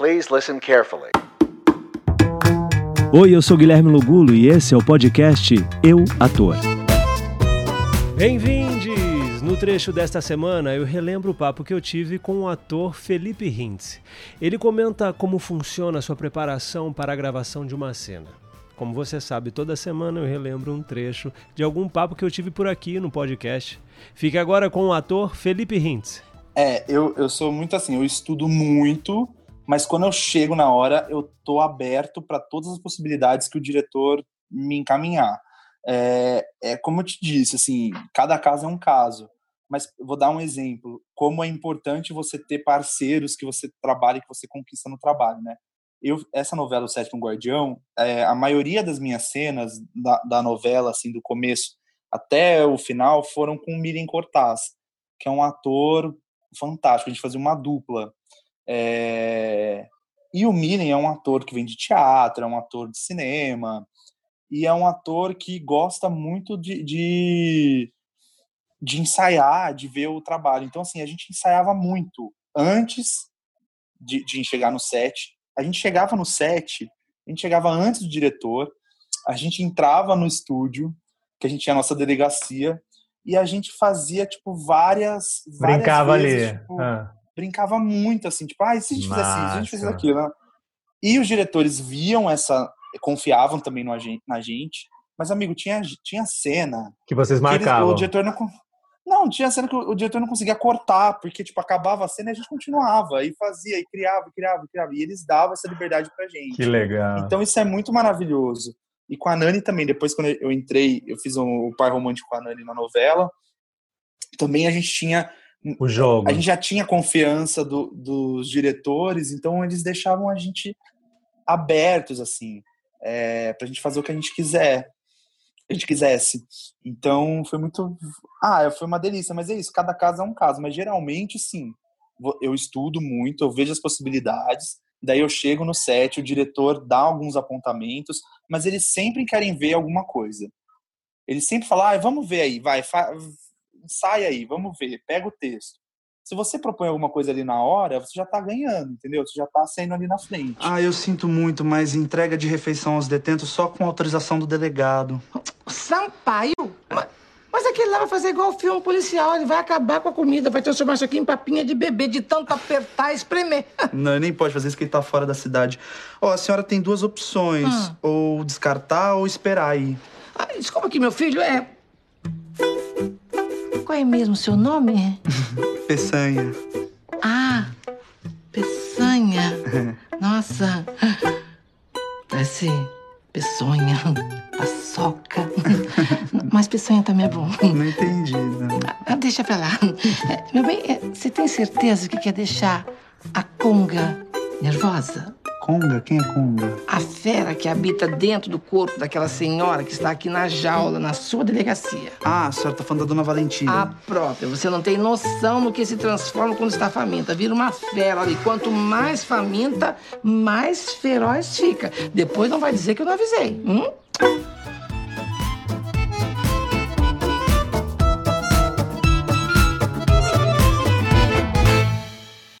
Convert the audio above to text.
Please listen carefully. Oi, eu sou Guilherme Lugulo e esse é o podcast Eu Ator. Bem-vindos! No trecho desta semana eu relembro o papo que eu tive com o ator Felipe Hintz. Ele comenta como funciona a sua preparação para a gravação de uma cena. Como você sabe, toda semana eu relembro um trecho de algum papo que eu tive por aqui no podcast. Fique agora com o ator Felipe Hintz. É, eu, eu sou muito assim, eu estudo muito, mas quando eu chego na hora, eu tô aberto para todas as possibilidades que o diretor me encaminhar. É, é como eu te disse, assim, cada caso é um caso. Mas vou dar um exemplo, como é importante você ter parceiros que você trabalha que você conquista no trabalho, né? eu, essa novela, O Sétimo Guardião, é, a maioria das minhas cenas da, da, novela, assim, do começo até o final, foram com o Miriam Cortaz, que é um ator fantástico. A gente fazia uma dupla. É... E o Miriam é um ator que vem de teatro, é um ator de cinema, e é um ator que gosta muito de, de, de ensaiar, de ver o trabalho. Então, assim, a gente ensaiava muito antes de, de chegar no set a gente chegava no set, a gente chegava antes do diretor, a gente entrava no estúdio, que a gente tinha a nossa delegacia, e a gente fazia, tipo, várias. várias brincava vezes, ali. Tipo, ah. Brincava muito, assim, tipo, ah, e se a gente fizesse isso, a gente fizesse aquilo, né? E os diretores viam essa. confiavam também no, na gente. Mas, amigo, tinha, tinha cena. Que vocês marcavam. Que o diretor não, não, tinha cena que o, diretor não conseguia cortar, porque, tipo, acabava a cena e a gente continuava, e fazia, e criava, e criava, e criava. E eles davam essa liberdade pra gente. Que legal. Então isso é muito maravilhoso. E com a Nani também, depois quando eu entrei, eu fiz um, o par romântico com a Nani na novela, também a gente tinha... O jogo. A gente já tinha confiança do, dos diretores, então eles deixavam a gente abertos, assim, é, pra gente fazer o que a gente quiser a gente quisesse. Então foi muito. Ah, foi uma delícia, mas é isso, cada caso é um caso. Mas geralmente, sim, eu estudo muito, eu vejo as possibilidades, daí eu chego no set, o diretor dá alguns apontamentos, mas eles sempre querem ver alguma coisa. Eles sempre falam, ah, vamos ver aí, vai, sai aí, vamos ver, pega o texto se você propõe alguma coisa ali na hora, você já tá ganhando, entendeu? Você já tá saindo ali na frente. Ah, eu sinto muito, mas entrega de refeição aos detentos só com autorização do delegado. Sampaio? Mas, mas aquele lá vai fazer igual o filme policial, ele vai acabar com a comida, vai transformar isso aqui em papinha de bebê, de tanto apertar e espremer. Não, nem pode fazer isso que ele tá fora da cidade. Ó, oh, a senhora tem duas opções, hum. ou descartar ou esperar aí. Ah, desculpa aqui, meu filho, é... Qual é mesmo o seu nome? Peçanha. Ah, peçanha. Nossa. Parece peçonha, paçoca. Mas peçanha também é bom. Não entendi, não. Ah, deixa pra lá. É, meu bem, é, você tem certeza que quer deixar a conga nervosa? Conga? Quem é Conga? A fera que habita dentro do corpo daquela senhora que está aqui na jaula, na sua delegacia. Ah, a senhora tá falando da dona Valentina. A própria. Você não tem noção no que se transforma quando está faminta. Vira uma fera ali. Quanto mais faminta, mais feroz fica. Depois não vai dizer que eu não avisei. Hum?